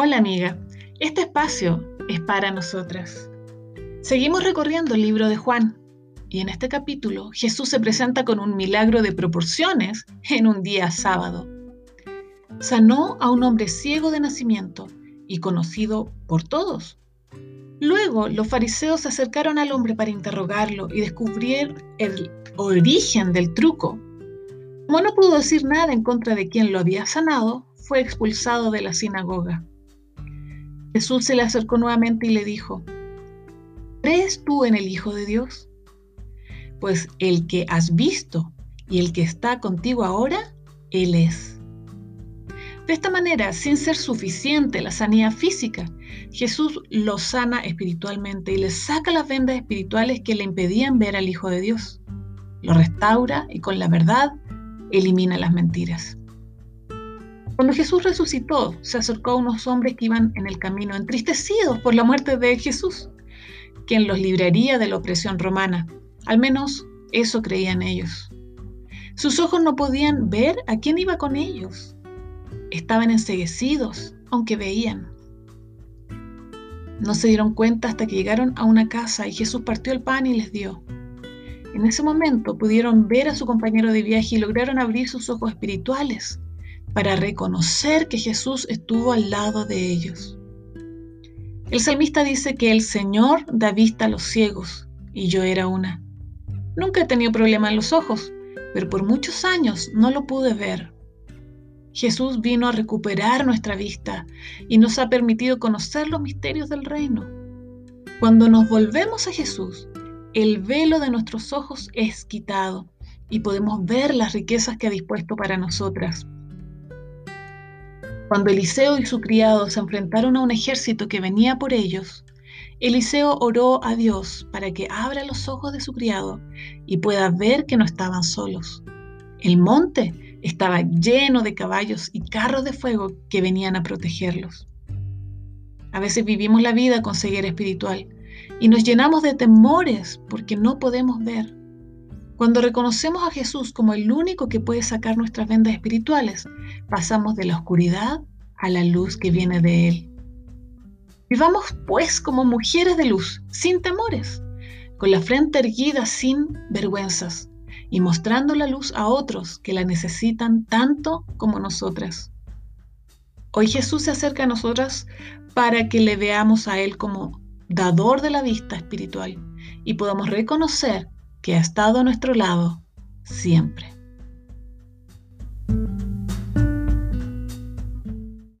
Hola amiga, este espacio es para nosotras. Seguimos recorriendo el libro de Juan y en este capítulo Jesús se presenta con un milagro de proporciones en un día sábado. Sanó a un hombre ciego de nacimiento y conocido por todos. Luego los fariseos se acercaron al hombre para interrogarlo y descubrir el origen del truco. Como no pudo decir nada en contra de quien lo había sanado, fue expulsado de la sinagoga. Jesús se le acercó nuevamente y le dijo, ¿crees tú en el Hijo de Dios? Pues el que has visto y el que está contigo ahora, Él es. De esta manera, sin ser suficiente la sanidad física, Jesús lo sana espiritualmente y le saca las vendas espirituales que le impedían ver al Hijo de Dios. Lo restaura y con la verdad elimina las mentiras. Cuando Jesús resucitó, se acercó a unos hombres que iban en el camino entristecidos por la muerte de Jesús, quien los libraría de la opresión romana. Al menos eso creían ellos. Sus ojos no podían ver a quién iba con ellos. Estaban enseguecidos, aunque veían. No se dieron cuenta hasta que llegaron a una casa y Jesús partió el pan y les dio. En ese momento pudieron ver a su compañero de viaje y lograron abrir sus ojos espirituales para reconocer que Jesús estuvo al lado de ellos. El salmista dice que el Señor da vista a los ciegos y yo era una. Nunca he tenido problema en los ojos, pero por muchos años no lo pude ver. Jesús vino a recuperar nuestra vista y nos ha permitido conocer los misterios del reino. Cuando nos volvemos a Jesús, el velo de nuestros ojos es quitado y podemos ver las riquezas que ha dispuesto para nosotras. Cuando Eliseo y su criado se enfrentaron a un ejército que venía por ellos, Eliseo oró a Dios para que abra los ojos de su criado y pueda ver que no estaban solos. El monte estaba lleno de caballos y carros de fuego que venían a protegerlos. A veces vivimos la vida con ceguera espiritual y nos llenamos de temores porque no podemos ver. Cuando reconocemos a Jesús como el único que puede sacar nuestras vendas espirituales, pasamos de la oscuridad a la luz que viene de Él. Vivamos pues como mujeres de luz, sin temores, con la frente erguida sin vergüenzas y mostrando la luz a otros que la necesitan tanto como nosotras. Hoy Jesús se acerca a nosotras para que le veamos a Él como dador de la vista espiritual y podamos reconocer que ha estado a nuestro lado siempre.